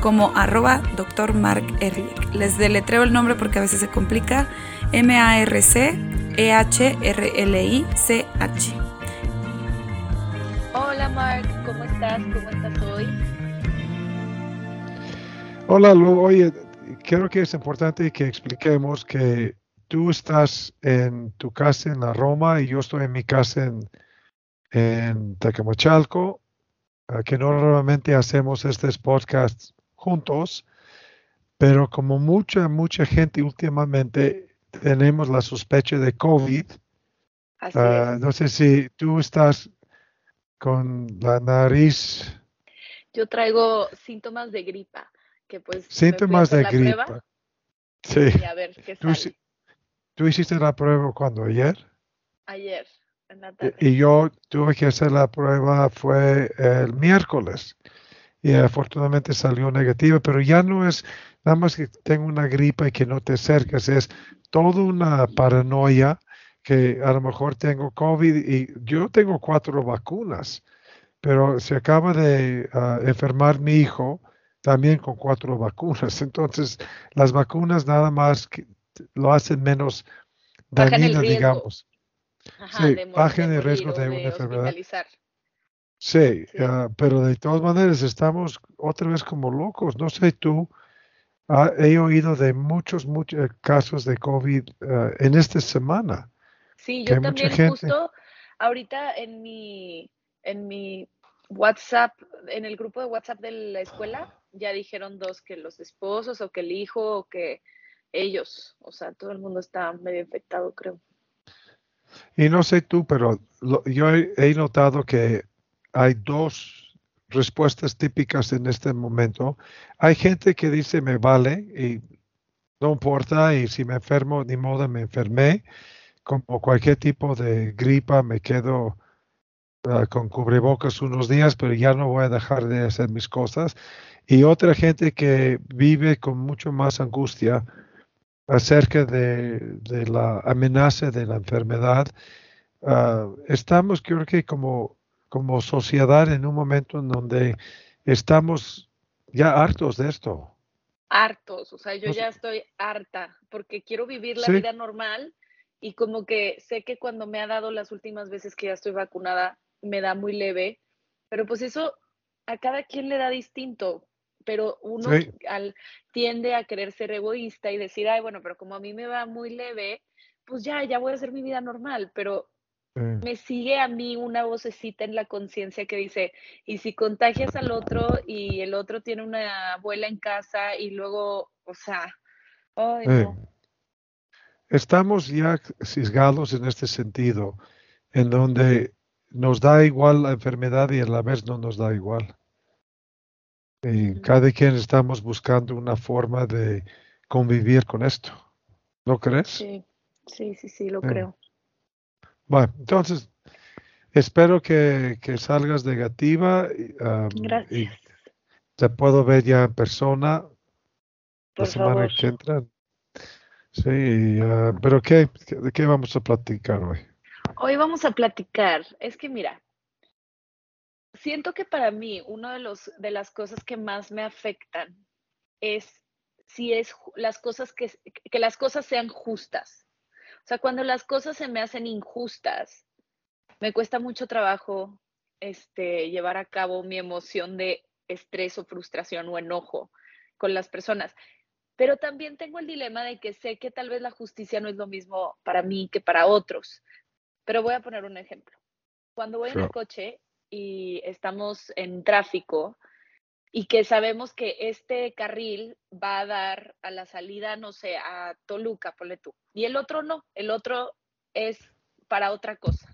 como arroba Dr. Mark Ehrlich. Les deletreo el nombre porque a veces se complica. M-A-R-C-E-H-R-L-I-C-H. Hola Mark, ¿cómo estás? ¿Cómo estás hoy? Hola Lu, oye, creo que es importante que expliquemos que tú estás en tu casa en la Roma y yo estoy en mi casa en, en Tecamachalco, que normalmente hacemos estos podcasts juntos, pero como mucha, mucha gente últimamente tenemos la sospecha de COVID, uh, no sé si tú estás con la nariz. Yo traigo síntomas de gripa, que pues... Síntomas de gripa. Prueba, sí. Y a ver qué ¿Tú, sale. ¿Tú hiciste la prueba cuando ayer? Ayer, en la tarde. Y yo tuve que hacer la prueba fue el miércoles y afortunadamente salió negativa, pero ya no es nada más que tengo una gripa y que no te acerques, es toda una paranoia que a lo mejor tengo COVID y yo tengo cuatro vacunas, pero se acaba de uh, enfermar mi hijo también con cuatro vacunas. Entonces, las vacunas nada más que lo hacen menos dañina, digamos. Ajá, sí, de bajen el riesgo de una enfermedad. Sí, ah, pero de todas maneras estamos otra vez como locos. No sé tú, ah, he oído de muchos, muchos casos de COVID ah, en esta semana. Sí, yo también gente- justo ahorita en mi, en mi WhatsApp, en el grupo de WhatsApp de la escuela, ya dijeron dos que los esposos o que el hijo o que ellos, o sea, todo el mundo está medio infectado, creo. Y no sé tú, pero lo- yo he, he notado que hay dos respuestas típicas en este momento. Hay gente que dice me vale y no importa y si me enfermo, ni modo, me enfermé. Como cualquier tipo de gripa, me quedo ah, con cubrebocas unos días, pero ya no voy a dejar de hacer mis cosas. Y otra gente que vive con mucho más angustia acerca de, la amenaza de la enfermedad. Ah, estamos, creo que como, como sociedad en un momento en donde estamos ya hartos de esto. hartos, o sea, yo ya estoy harta porque quiero vivir la Sí. vida normal y como que sé que cuando me ha dado las últimas veces que ya estoy vacunada me da muy leve, pero pues eso a cada quien le da distinto, pero uno Sí. al, tiende a querer ser egoísta y decir, ay, bueno, pero como a mí me va muy leve, pues ya, ya voy a hacer mi vida normal, pero Me sigue a mí una vocecita en la conciencia que dice, y si contagias al otro y el otro tiene una abuela en casa y luego, o sea, ay, no. estamos ya cisgados en este sentido, en donde nos da igual la enfermedad y a la vez no nos da igual. Y cada quien estamos buscando una forma de convivir con esto. ¿No crees? Sí, sí, sí, sí, lo creo. Bueno, entonces, espero que, que salgas negativa y, um, y Gracias, te puedo ver ya en persona la semana favor. que entra. Sí, y, ah, pero ¿qué, ¿de qué vamos a platicar hoy? Hoy vamos a platicar. Es que mira, siento que para mí una de los de las cosas que más me afectan es si es las cosas que, que las cosas sean justas. O sea, cuando las cosas se me hacen injustas, me cuesta mucho trabajo este, llevar a cabo mi emoción de estrés o frustración o enojo con las personas. Pero también tengo el dilema de que sé que tal vez la justicia no es lo mismo para mí que para otros. Pero voy a poner un ejemplo. Cuando voy en el coche y estamos en tráfico y que sabemos que este carril va a dar a la salida, no sé, a Toluca, ponle tú, y el otro no, el otro es para otra cosa.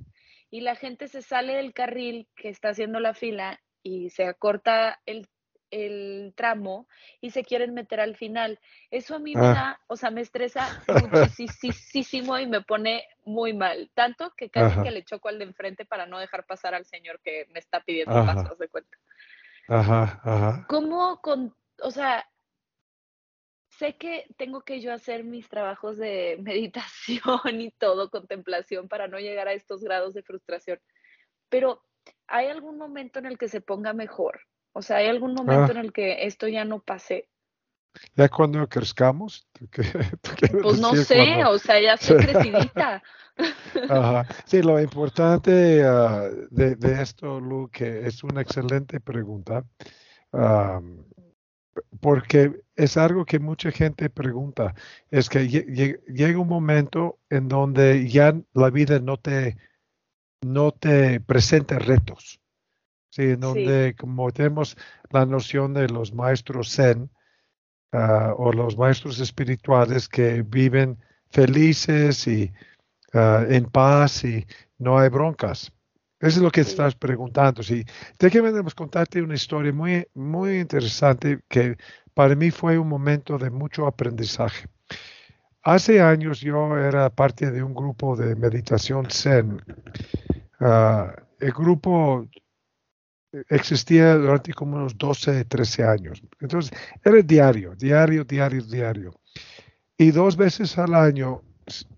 Y la gente se sale del carril que está haciendo la fila y se acorta el, el tramo y se quieren meter al final. Eso a mí me Ah. da, o sea, me estresa muchísimo y me pone muy mal. Tanto que casi Ajá. que le choco al de enfrente para no dejar pasar al señor que me está pidiendo Ajá. paso, haz de cuenta. Ajá, ajá. ¿Cómo con, o sea, sé que tengo que yo hacer mis trabajos de meditación y todo, contemplación, para no llegar a estos grados de frustración, pero ¿hay algún momento en el que se ponga mejor? O sea, ¿hay algún momento Ah. en el que esto ya no pase? Ya cuando crezcamos, ¿tú qué- tú Pues no sé, cuando- o sea, ya estoy Sí. crecidita. Ajá. Sí, lo importante ah, de, de esto, Lu, que es una excelente pregunta, am, porque es algo que mucha gente pregunta, es que lle- lle- llega un momento en donde ya la vida no te, no te presenta retos, ¿sí? En donde como tenemos la noción de los maestros zen ah, o los maestros espirituales que viven felices y ah, en paz y no hay broncas. Eso es lo que estás preguntando. Sí. Déjame contarte una historia muy, muy interesante que para mí fue un momento de mucho aprendizaje. Hace años yo era parte de un grupo de meditación Zen. Ah, el grupo existía durante como unos 12, 13 años. Entonces, era diario, diario, diario, diario. Y dos veces al año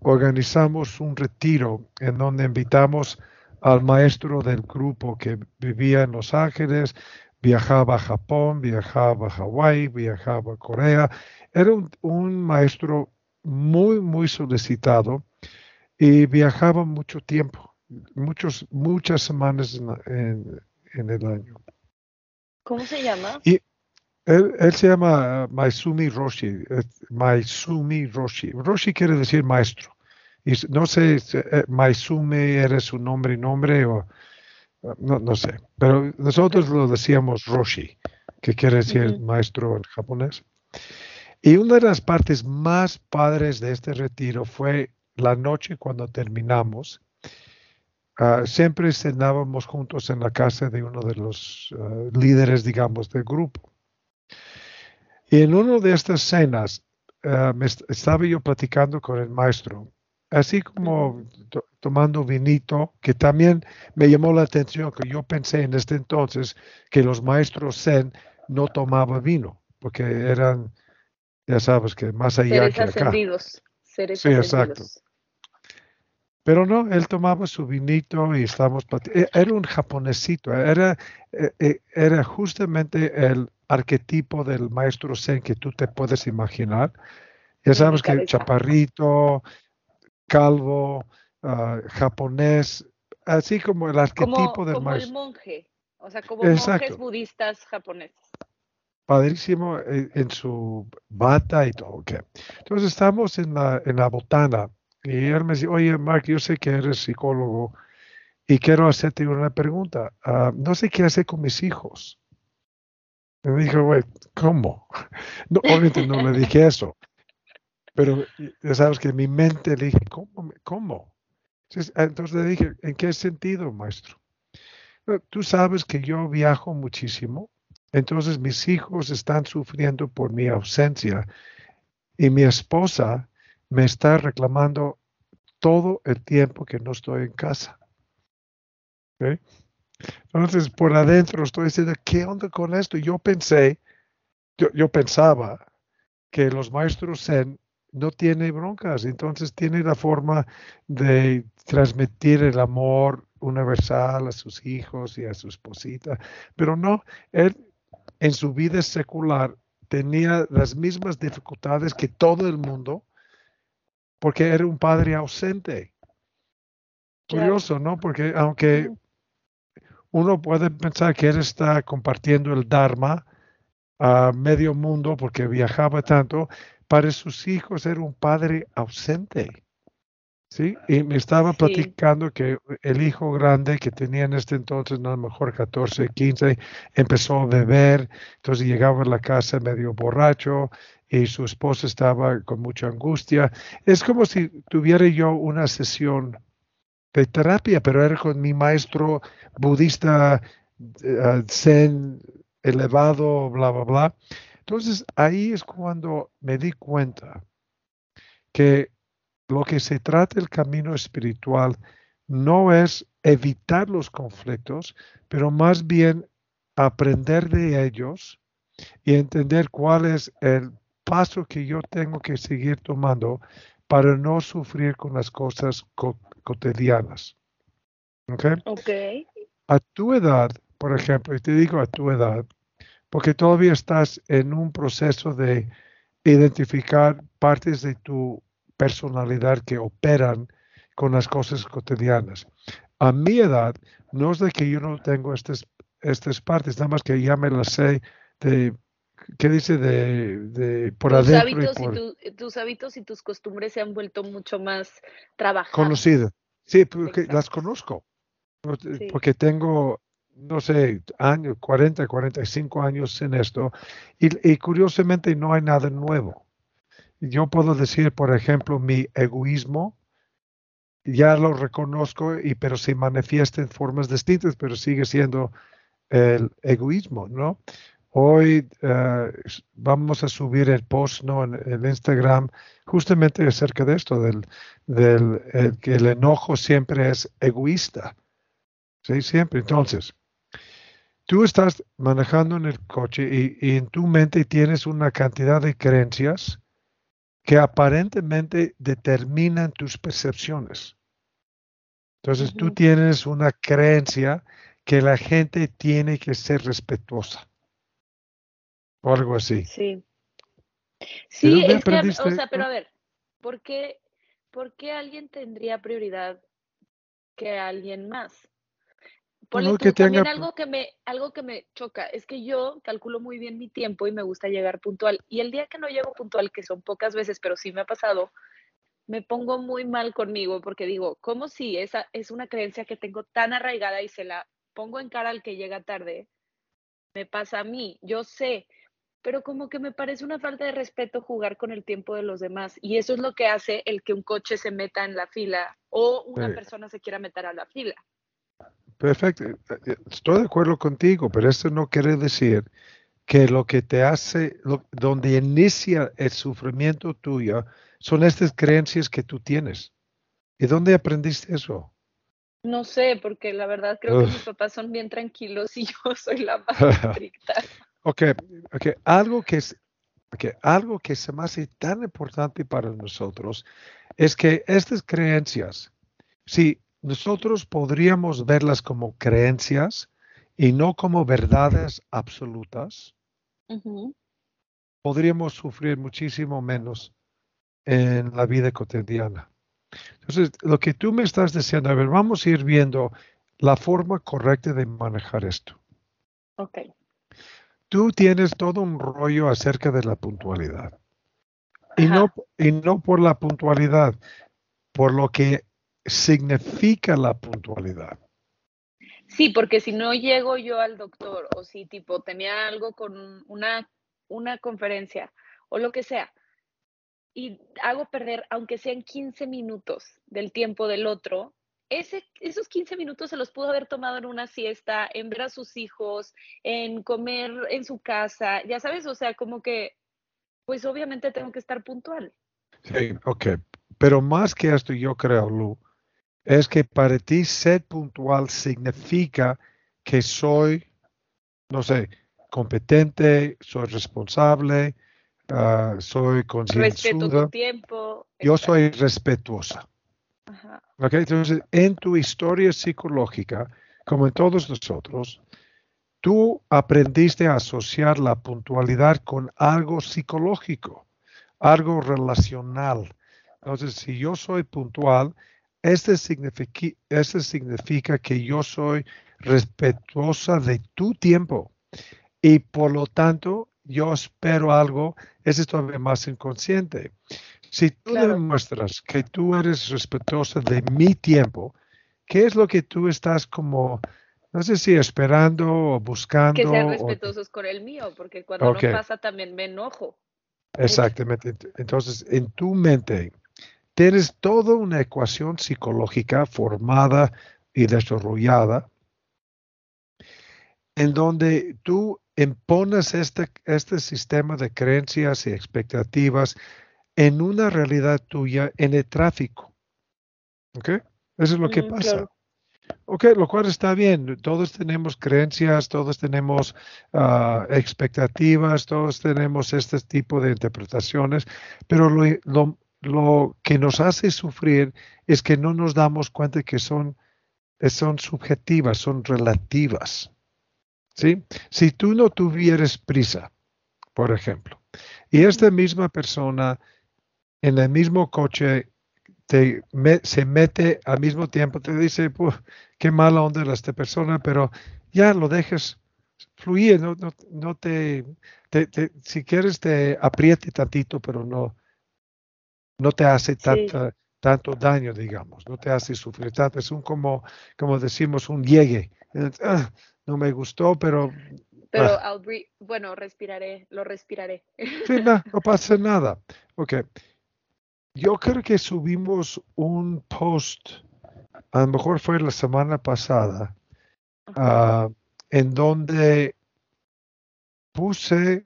organizamos un retiro en donde invitamos al maestro del grupo que vivía en Los Ángeles, viajaba a Japón, viajaba a Hawái, viajaba a Corea. Era un, maestro muy, muy solicitado y viajaba mucho tiempo, muchos, muchas semanas en- en el año. ¿Cómo se llama? Él, él se llama uh, Maizumi Roshi. Maizumi Roshi. Roshi quiere decir maestro. Y no sé, si, eh, Maizumi era su nombre y nombre o uh, no, no sé. Pero nosotros lo decíamos Roshi, que quiere decir Ujú. maestro en japonés. Y una de las partes más padres de este retiro fue la noche cuando terminamos. Ah, siempre cenábamos juntos en la casa de uno de los ah, líderes, digamos, del grupo. Y en una de estas cenas me est- estaba yo platicando con el maestro, así como to- tomando vinito, que también me llamó la atención, que yo pensé en este entonces que los maestros zen no tomaban vino, porque eran, ya sabes, que más allá Seres que acá. ascendidos. Sí, exacto. Pero no, él tomaba su vinito y estábamos e- Era un japonesito, era, eh, eh, era justamente el arquetipo del maestro Zen que tú te puedes imaginar. Ya sabes que chaparrito, calvo, ah, japonés, así como el Como, arquetipo del como el maestro. monje. O sea, como monjes Exacto. budistas japoneses. Padrísimo eh, en su bata y todo. Entonces estamos en la, en la botana y él me dice, oye, Mark, yo sé que eres psicólogo y quiero hacerte una pregunta. Ah, no sé qué hacer con mis hijos. Y me dijo, güey, ¿cómo? No, obviamente no le dije eso, pero ya sabes que en mi mente le dije, ¿cómo? ¿Cómo? Entonces, le dije, ¿en qué sentido, maestro? "No, Tú sabes que yo viajo muchísimo, entonces mis hijos están sufriendo por mi ausencia y mi esposa me está reclamando todo el tiempo que no estoy en casa. Entonces, por adentro estoy diciendo, ¿qué onda con esto? Yo pensé, yo, yo pensaba que los maestros Zen no tienen broncas, entonces tiene la forma de transmitir el amor universal a sus hijos y a su esposita, pero no, él en su vida secular tenía las mismas dificultades que todo el mundo porque era un padre ausente. Curioso, ¿no? Porque aunque uno puede pensar que él está compartiendo el Dharma a medio mundo porque viajaba tanto, para sus hijos era un padre ausente. ¿Sí? Y me estaba Sí. platicando que el hijo grande que tenía en este entonces, no, a lo mejor 14, 15, empezó a beber, entonces llegaba a la casa medio borracho y su esposa estaba con mucha angustia. Es como si tuviera yo una sesión de terapia, pero era con mi maestro budista eh, zen elevado, bla, bla, bla. Entonces ahí es cuando me di cuenta que lo que se trata el camino espiritual no es evitar los conflictos, pero más bien aprender de ellos y entender cuál es el paso que yo tengo que seguir tomando para no sufrir con las cosas cotidianas. ¿Ok? A tu edad, por ejemplo, y te digo a tu edad, porque todavía estás en un proceso de identificar partes de tu personalidad que operan con las cosas cotidianas. A mi edad, no es de que yo no tengo estas, estas partes, nada más que ya me las sé de, ¿qué dice? De, por tus adentro. Hábitos y tus hábitos y tus costumbres se han vuelto mucho más trabajadas. Conocidas. Sí, porque las conozco. Porque tengo, no sé, años, 40, 45 años en esto. Y, y curiosamente no hay nada nuevo. Yo puedo decir, por ejemplo, mi egoísmo, ya lo reconozco, y, pero se manifiesta en formas distintas, pero sigue siendo el egoísmo, ¿no? Hoy eh, vamos a subir el post ¿no? en, Instagram justamente acerca de esto, del, del que el enojo siempre es egoísta. Sí, siempre. Entonces, tú estás manejando en el coche y, en tu mente tienes una cantidad de creencias que aparentemente determinan tus percepciones. Entonces tú tienes una creencia que la gente tiene que ser respetuosa. O algo así. Sí. Sí, es que, o sea, pero a ver, ¿por qué, ¿por qué alguien tendría prioridad que alguien más? que también algo que me algo que me choca es que yo calculo muy bien mi tiempo y me gusta llegar puntual y el día que no llego puntual que son pocas veces pero sí me ha pasado me pongo muy mal conmigo porque digo cómo si esa es una creencia que tengo tan arraigada y se la pongo en cara al que llega tarde me pasa a mí yo sé pero como que me parece una falta de respeto jugar con el tiempo de los demás y eso es lo que hace el que un coche se meta en la fila o una persona se quiera meter a la fila Perfecto, eh, eh, estoy de acuerdo contigo, pero eso no quiere decir que lo que te hace, donde inicia el sufrimiento tuyo, son estas creencias que tú tienes. ¿Y dónde aprendiste eso? No sé, porque la verdad creo que mis papás son bien tranquilos y yo soy la más estricta. Ok, okay. Algo, que es, okay. algo que se me hace tan importante para nosotros es que estas creencias, si nosotros podríamos verlas como creencias y no como verdades absolutas, podríamos sufrir muchísimo menos en la vida cotidiana. Entonces, lo que tú me estás diciendo, a ver, vamos a ir viendo la forma correcta de manejar esto. Ok. Tú tienes todo un rollo acerca de la puntualidad. Y no, y no por la puntualidad, por lo que significa la puntualidad. Sí, porque si no llego yo al doctor o si tipo tenía algo con una, una conferencia o lo que sea y hago perder, aunque sean 15 minutos del tiempo del otro, ese, esos 15 minutos se los pudo haber tomado en una siesta, en ver a sus hijos, en comer en su casa, ya sabes, o sea, como que, pues obviamente tengo que estar puntual. Sí, ok. Pero más que esto, yo creo, Lu, es que para ti ser puntual significa que soy, no sé, competente, soy responsable, uh, soy consciente. Respeto tu tiempo. Yo soy respetuosa. Entonces, en tu historia psicológica, como en todos nosotros, tú aprendiste a asociar la puntualidad con algo psicológico, algo relacional. Entonces, si yo soy puntual, este significa, este significa que yo soy respetuosa de tu tiempo y por lo tanto yo espero algo, eso es todavía más inconsciente. Si tú demuestras que tú eres respetuosa de mi tiempo, ¿qué es lo que tú estás como, no sé si esperando o buscando? Que sean respetuosos con el mío, porque cuando no pasa también me enojo. Exactamente. Entonces, en tu mente, tienes toda una ecuación psicológica formada y desarrollada en donde tú impones este, este sistema de creencias y expectativas en una realidad tuya en el tráfico. ¿Ok? Eso es lo que Mm, pasa. claro. Ok, lo cual está bien. Todos tenemos creencias, todos tenemos ah, expectativas, todos tenemos este tipo de interpretaciones, pero lo, lo- lo que nos hace sufrir es que no nos damos cuenta que son, eh, son subjetivas, son relativas. ¿Sí? Si tú no tuvieras prisa, por ejemplo, y esta misma persona en el mismo coche te me- se mete al mismo tiempo, te dice, "Puf, qué mala onda era esta persona, pero ya lo dejas fluir, no, no, no te, te- te- si quieres te apriete tantito, pero no, no te hace Sí. tanta- tanto daño, digamos, no te hace sufrir tanto, es un como, como decimos, un llegue. "Ah, no me gustó, pero Pero Ah. Bueno, respiraré, lo respiraré. Sí, no, no pasa nada. Ok. Yo creo que subimos un post, a lo mejor fue la semana pasada, ah, en donde puse,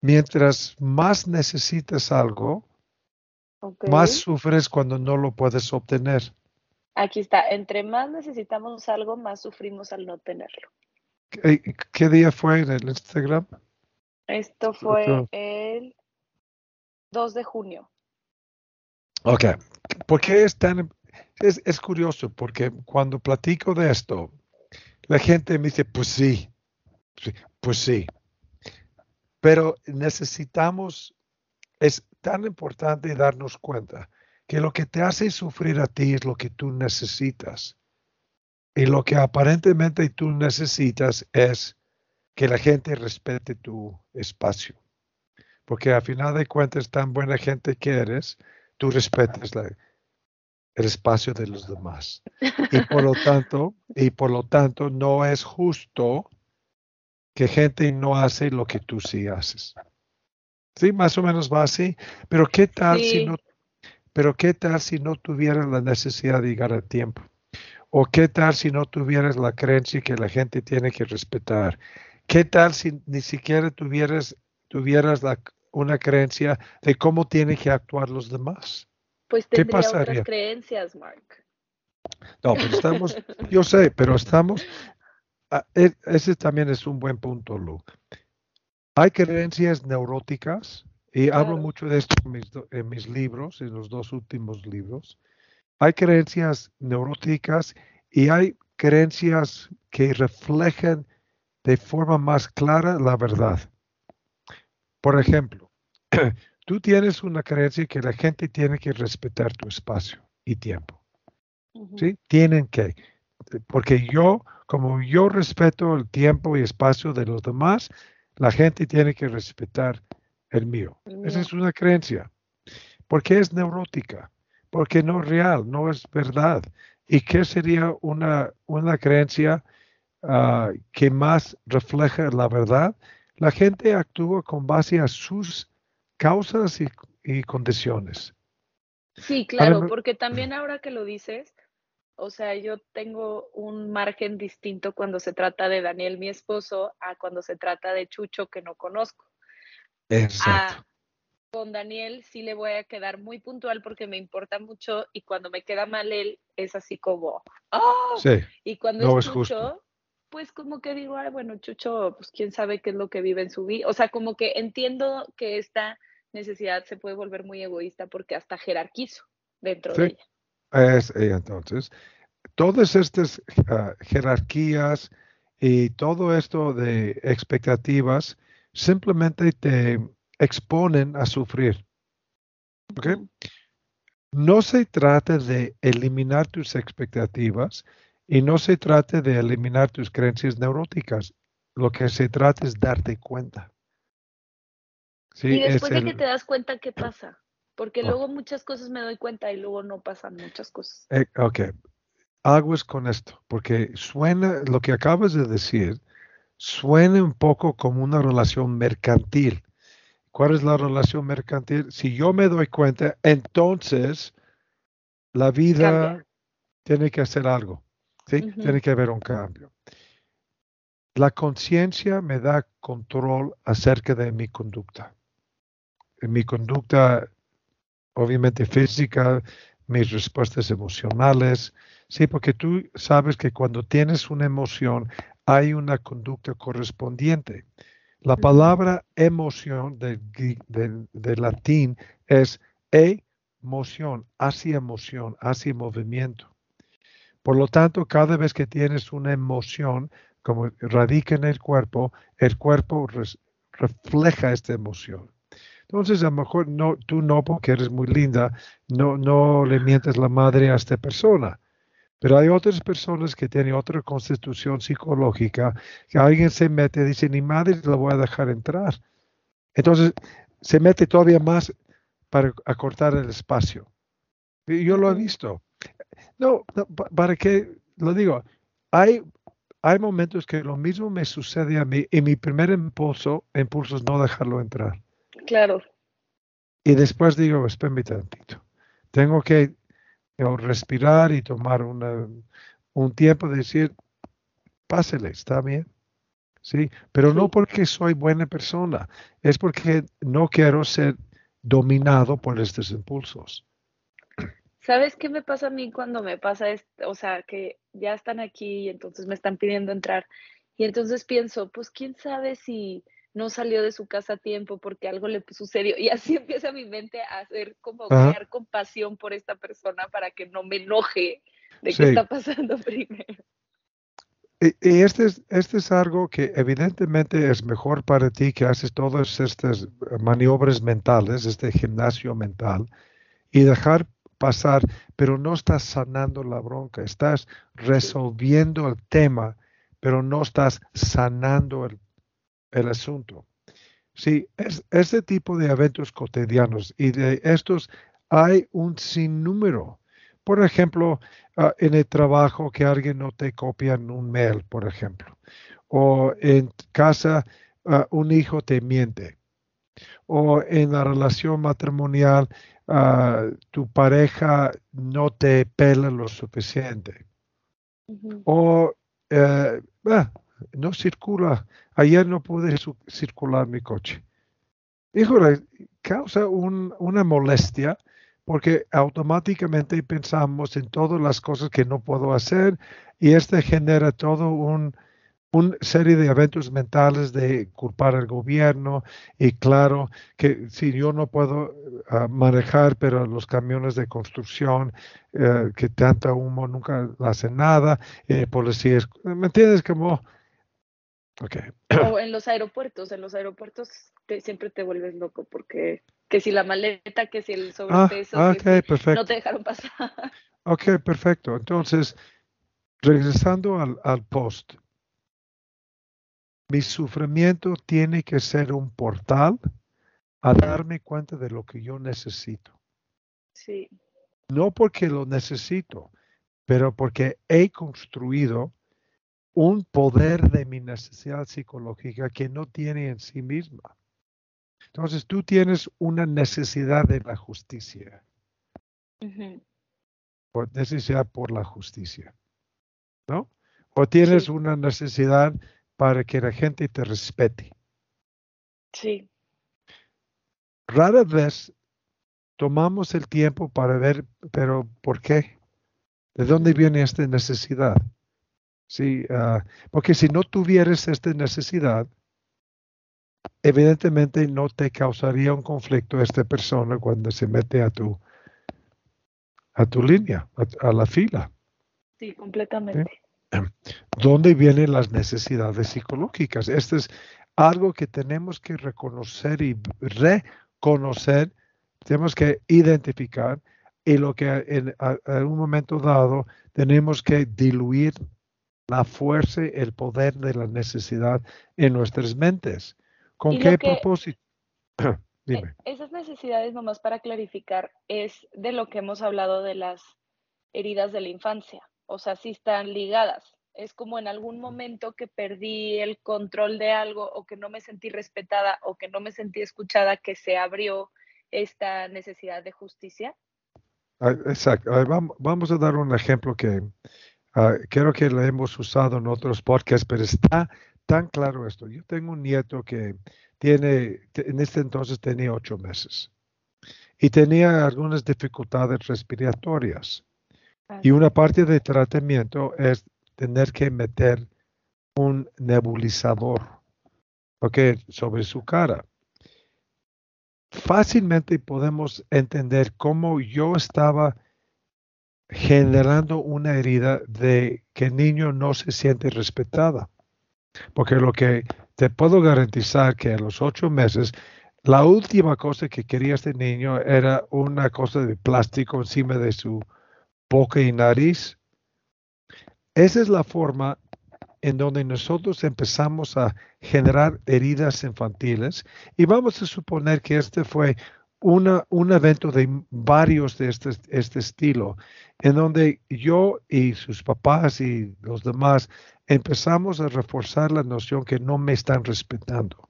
mientras más necesitas algo, más sufres cuando no lo puedes obtener. Aquí está, entre más necesitamos algo, más sufrimos al no tenerlo. ¿Qué, qué día fue en el Instagram? Esto fue el 2 de junio. Ok. ¿Por qué es tan... Es, es curioso porque cuando platico de esto, la gente me dice, pues sí, pues sí. Pero necesitamos, es tan importante darnos cuenta que lo que te hace sufrir a ti es lo que tú necesitas. Y lo que aparentemente tú necesitas es que la gente respete tu espacio. Porque a final de cuentas, tan buena gente que eres, tú respetas la- el espacio de los demás. Y por lo tanto, y por lo tanto, no es justo que gente no hace lo que tú sí haces. Sí, más o menos va así. Pero qué tal si no, pero qué tal si no tuvieras la necesidad de llegar a tiempo? ¿O qué tal si no tuvieras la creencia que la gente tiene que respetar? ¿Qué tal si ni siquiera tuvieras, tuvieras la- una creencia de cómo tienen que actuar los demás? Pues ¿Qué pasaría? otras creencias, Mark. No, pero estamos, yo sé, pero estamos, ah, e- ese también es un buen punto, Lu. Hay creencias neuróticas, y hablo mucho de esto en mis, do- en mis libros, en los dos últimos libros. Hay creencias neuróticas y hay creencias que reflejan de forma más clara la verdad. Por ejemplo, tú tienes una creencia que la gente tiene que respetar tu espacio y tiempo. ¿sí? Tienen que, porque yo, como yo respeto el tiempo y espacio de los demás, la gente tiene que respetar el mío. El Esa es una creencia. Porque es neurótica, porque no es real, no es verdad. ¿Y qué sería una, una creencia ah, que más refleja la verdad? La gente actúa con base a sus causas y, y condiciones. Sí, claro, porque también ahora que lo dices, o sea, yo tengo un margen distinto cuando se trata de Daniel, mi esposo, a cuando se trata de Chucho, que no conozco. Exacto. Ah, con Daniel sí le voy a quedar muy puntual porque me importa mucho y cuando me queda mal él es así como, sí, Y cuando no es es Chucho, justo. Pues como que digo, ay, bueno, Chucho, pues quién sabe qué es lo que vive en su vida. O sea, como que entiendo que esta necesidad se puede volver muy egoísta porque hasta jerarquizo dentro de ella. Es, eh, entonces, todas estas ah, jerarquías y todo esto de expectativas simplemente te exponen a sufrir. ¿ok? Ujú. No se trata de eliminar tus expectativas y no se trata de eliminar tus creencias neuróticas. Lo que se trata es darte cuenta. Sí, y es después de que te das cuenta, ¿qué pasa? Porque Oh. luego muchas cosas me doy cuenta y luego no pasan muchas cosas. Eh, ok, aguas con esto, porque suena, lo que acabas de decir, suena un poco como una relación mercantil. ¿Cuál es la relación mercantil? Si yo me doy cuenta, entonces la vida Cambia. tiene que hacer algo, ¿sí? Tiene que haber un cambio. La conciencia me da control acerca de mi conducta. Mi conducta, obviamente física, mis respuestas emocionales. Sí, porque tú sabes que cuando tienes una emoción hay una conducta correspondiente. La palabra emoción del, latín es emoción, hacia emoción, hacia movimiento. Por lo tanto, cada vez que tienes una emoción, como radica en el cuerpo, el cuerpo refleja esta emoción. Entonces, a lo mejor no, tú no, porque eres muy linda, no, no le mientes la madre a esta persona. Pero hay otras personas que tienen otra constitución psicológica, que alguien se mete y dice, ni madre la voy a dejar entrar. Entonces, se mete todavía más para acortar el espacio. Yo lo he visto. No, para qué lo digo, hay hay momentos que lo mismo me sucede a mí y mi primer impulso, impulso es no dejarlo entrar. Claro. Y después digo, espérame tantito. Tengo que respirar y tomar un tiempo de decir, pásele, está bien. Sí, pero no porque soy buena persona, es porque no quiero ser dominado por estos impulsos. ¿Sabes qué me pasa a mí cuando me pasa esto? O sea, que ya están aquí y entonces me están pidiendo entrar. Y entonces pienso, pues quién sabe si no salió de su casa a tiempo porque algo le sucedió. Y así empieza mi mente a hacer como crear compasión por esta persona para que no me enoje de qué está pasando primero. Y, este, es, este es algo que evidentemente es mejor para ti que haces todas estas maniobras mentales, este gimnasio mental, y dejar pasar, pero no estás sanando la bronca, estás resolviendo el tema, pero no estás sanando el, asunto. Sí, es, este tipo de eventos cotidianos y de estos hay un sinnúmero. Por ejemplo, ah, en el trabajo que alguien no te copia en un mail, por ejemplo. O en casa ah, un hijo te miente. O en la relación matrimonial Ah, tu pareja no te pela lo suficiente. O ah, no circula. Ayer no pude circular mi coche. Híjole, causa una molestia porque automáticamente pensamos en todas las cosas que no puedo hacer y este genera todo un, una serie de eventos mentales de culpar al gobierno y claro que si yo no puedo ah, manejar, pero los camiones de construcción eh, que tanta humo nunca hacen nada, eh, policías, ¿me entiendes? Como... Okay. O en los aeropuertos, en los aeropuertos siempre te vuelves loco porque que si la maleta, que si el ah, sobrepeso, no te dejaron pasar. Ok, perfecto. Entonces, regresando al, al post, mi sufrimiento tiene que ser un portal a darme cuenta de lo que yo necesito. Sí. No porque lo necesito, pero porque he construido un poder de mi necesidad psicológica que no tiene en sí misma. Entonces tú tienes una necesidad de la justicia. por necesidad por la justicia. ¿No? O tienes una necesidad para que la gente te respete. Sí. Rara vez tomamos el tiempo para ver, pero ¿por qué? ¿De dónde viene esta necesidad? Sí, ah, porque si no tuvieras esta necesidad, evidentemente no te causaría un conflicto esta persona cuando se mete a tu a tu línea, a, la fila. Sí, completamente. ¿Dónde vienen las necesidades psicológicas? Esto es algo que tenemos que reconocer y reconocer, tenemos que identificar y lo que en, un momento dado tenemos que diluir la fuerza, el poder de la necesidad en nuestras mentes. ¿Con qué propósito? Dime. E, esas necesidades, nomás para clarificar, es de lo que hemos hablado de las heridas de la infancia o sea, sí están ligadas. Es como en algún momento que perdí el control de algo o que no me sentí respetada o que no me sentí escuchada, que se abrió esta necesidad de justicia. Ah, exacto. Vamos a dar un ejemplo que ah, creo que lo hemos usado en otros podcasts, pero está tan claro esto. Yo tengo un nieto que tiene, en este entonces tenía ocho meses y tenía algunas dificultades respiratorias. Y una parte del tratamiento es tener que meter un nebulizador sobre su cara. Fácilmente podemos entender cómo yo estaba generando una herida de que el niño no se siente respetada. Porque lo que te puedo garantizar que a los ocho meses, la última cosa que quería este niño era una cosa de plástico encima de su boca y nariz. Esa es la forma en donde nosotros empezamos a generar heridas infantiles y vamos a suponer que este fue una, un evento de varios de este, este estilo, en donde yo y sus papás y los demás empezamos a reforzar la noción que no me están respetando,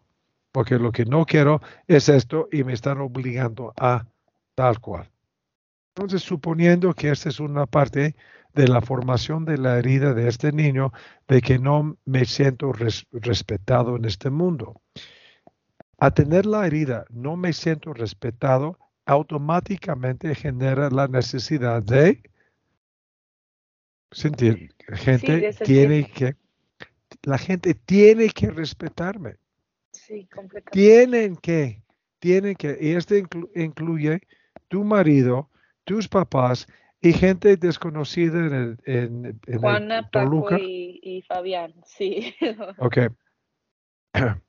porque lo que no quiero es esto y me están obligando a tal cual. Entonces, suponiendo que esta es una parte de la formación de la herida de este niño, de que no me siento respetado en este mundo. A tener la herida, no me siento respetado, automáticamente genera la necesidad de sentir. Gente tiene que, la gente tiene que respetarme. Sí, completamente. Tienen que, tienen que, y esto incluye tu marido, tus papás y gente desconocida en, el, en, en Juana, Paco y, y, Fabián, sí. Ok.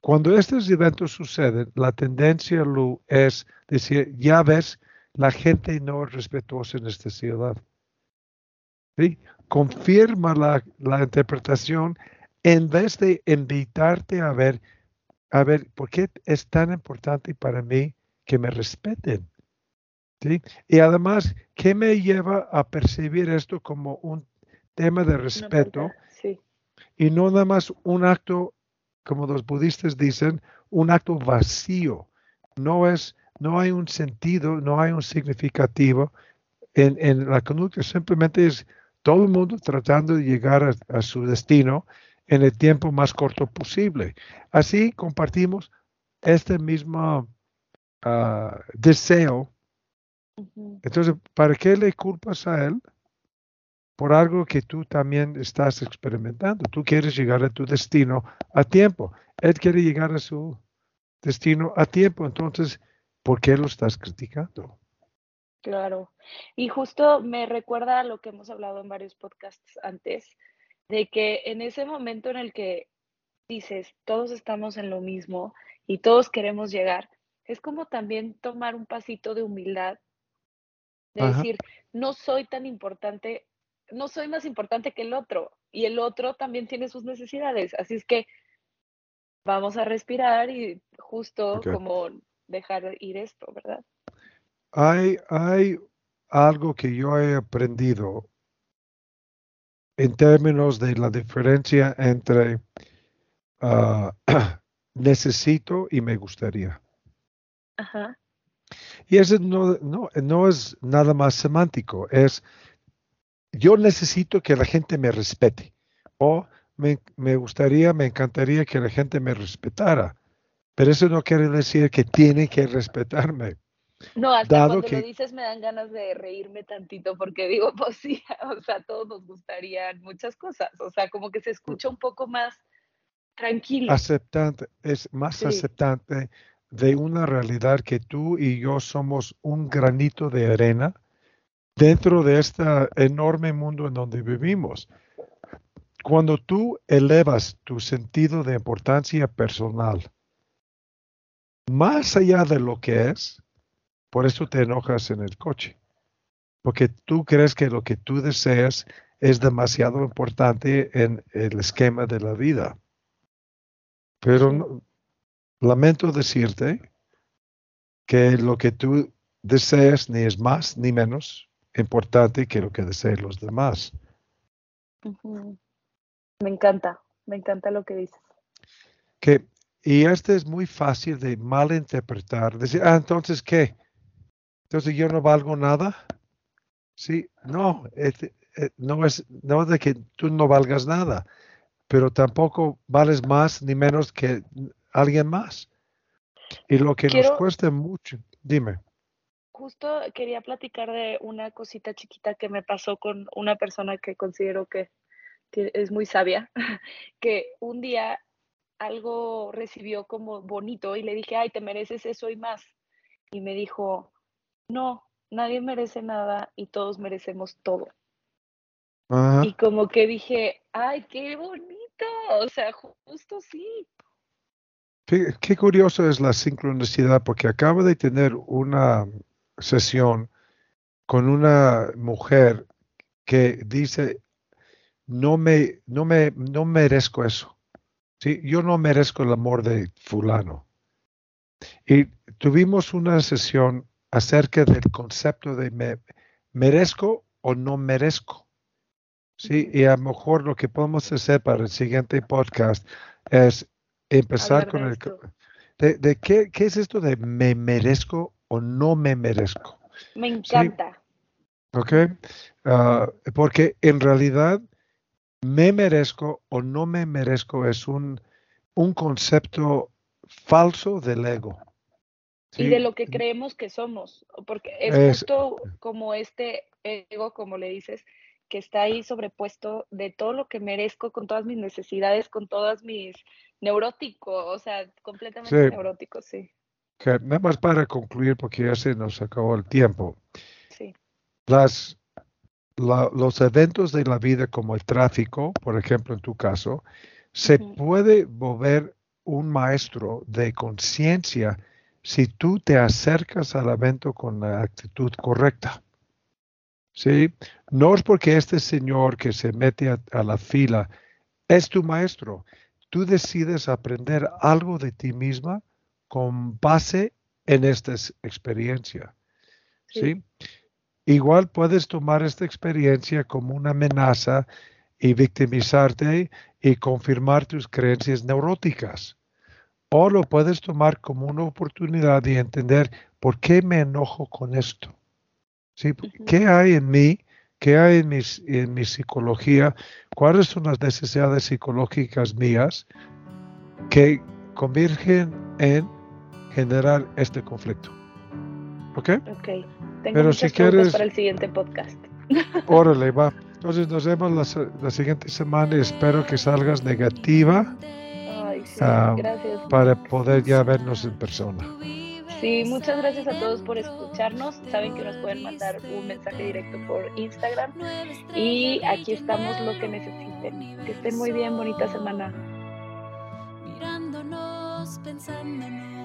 Cuando estos eventos suceden, la tendencia Lu, es decir, ya ves, la gente no es respetuosa en esta ciudad. ¿Sí? Confirma la, la interpretación en vez de invitarte a ver, a ver, ¿por qué es tan importante para mí que me respeten? ¿Sí? Y además, ¿qué me lleva a percibir esto como un tema de respeto? Sí. Y no nada más un acto como los budistas dicen, un acto vacío. No es, no hay un sentido, no hay un significativo en, en la conducta. Simplemente es todo el mundo tratando de llegar a, su destino en el tiempo más corto posible. Así compartimos este mismo ah, deseo. Entonces, ¿para qué le culpas a él? por algo que tú también estás experimentando. Tú quieres llegar a tu destino a tiempo. Él quiere llegar a su destino a tiempo. Entonces, ¿por qué lo estás criticando? Claro. Y justo me recuerda a lo que hemos hablado en varios podcasts antes, de que en ese momento en el que dices, todos estamos en lo mismo y todos queremos llegar, es como también tomar un pasito de humildad, de decir, no soy tan importante no soy más importante que el otro y el otro también tiene sus necesidades. Así es que vamos a respirar y justo como dejar ir esto, ¿verdad? Hay, hay algo que yo he aprendido en términos de la diferencia entre ah, necesito y me gustaría. Ajá. Y eso no, no, no es nada más semántico, es yo necesito que la gente me respete o me, gustaría, me encantaría que la gente me respetara, pero eso no quiere decir que tiene que respetarme. No, hasta cuando lo dices me dan ganas de reírme tantito porque digo, pues sí, o sea, todos nos gustarían muchas cosas, o sea, como que se escucha un poco más tranquilo. Aceptante, es más aceptante de una realidad que tú y yo somos un granito de arena dentro de este enorme mundo en donde vivimos. Cuando tú elevas tu sentido de importancia personal más allá de lo que es, por eso te enojas en el coche, porque tú crees que lo que tú deseas es demasiado importante en el esquema de la vida. Pero lamento decirte que lo que tú deseas ni es más ni menos importante que lo que deseen los demás. Me encanta, me encanta lo que dices. Que, y este es muy fácil de malinterpretar. Decir, ah, entonces, ¿qué? Entonces yo no valgo nada. Sí, no, este, eh, no es no de que tú no valgas nada. pero tampoco vales más ni menos que alguien más. Y lo que nos cuesta mucho, dime. Justo quería platicar de una cosita chiquita que me pasó con una persona que considero que, que es muy sabia, que un día algo recibió como bonito y le dije, ay, te mereces eso y más. Y me dijo, no, nadie merece nada y todos merecemos todo. Y como que dije, ay, qué bonito, o sea, justo sí. Qué, curioso es la sincronicidad, porque acabo de tener una sesión con una mujer que dice, no me, no me, no merezco eso. ¿sí? Yo no merezco el amor de fulano. Y tuvimos una sesión acerca del concepto de me, merezco o no merezco. Sí, y a lo mejor lo que podemos hacer para el siguiente podcast es empezar con el... De, qué, qué, es esto de me merezco o no me merezco? Me encanta. ¿Ok? Ah, porque en realidad me merezco o no me merezco es un, un concepto falso del ego. Y de lo que creemos que somos, porque es, justo como este ego, como le dices, que está ahí sobrepuesto de todo lo que merezco, con todas mis necesidades, con todas mis neuróticos, o sea, completamente neuróticos, sí. nada más para concluir, porque ya se nos acabó el tiempo. Sí. Las, los eventos de la vida, como el tráfico, por ejemplo, en tu caso, se puede volver un maestro de conciencia si tú te acercas al evento con la actitud correcta. ¿Sí? No es porque este señor que se mete a, la fila es tu maestro. Tú decides aprender algo de ti misma con base en esta experiencia. ¿sí? Igual puedes tomar esta experiencia como una amenaza y victimizarte y confirmar tus creencias neuróticas. O lo puedes tomar como una oportunidad de entender por qué me enojo con esto. ¿Sí? ¿Qué hay en mí? ¿Qué hay en mi, en mi psicología? ¿Cuáles son las necesidades psicológicas mías que convergen en generar este conflicto? ¿Ok? Ok. Tengo Pero si quieres para el siguiente podcast. Órale, va. Entonces nos vemos la, la siguiente semana y espero que salgas negativa Ah, para poder ya vernos en persona. Sí, muchas gracias a todos por escucharnos. Saben que nos pueden mandar un mensaje directo por Instagram y aquí estamos lo que necesiten. Que estén muy bien, bonita semana. Mirándonos, pensándonos.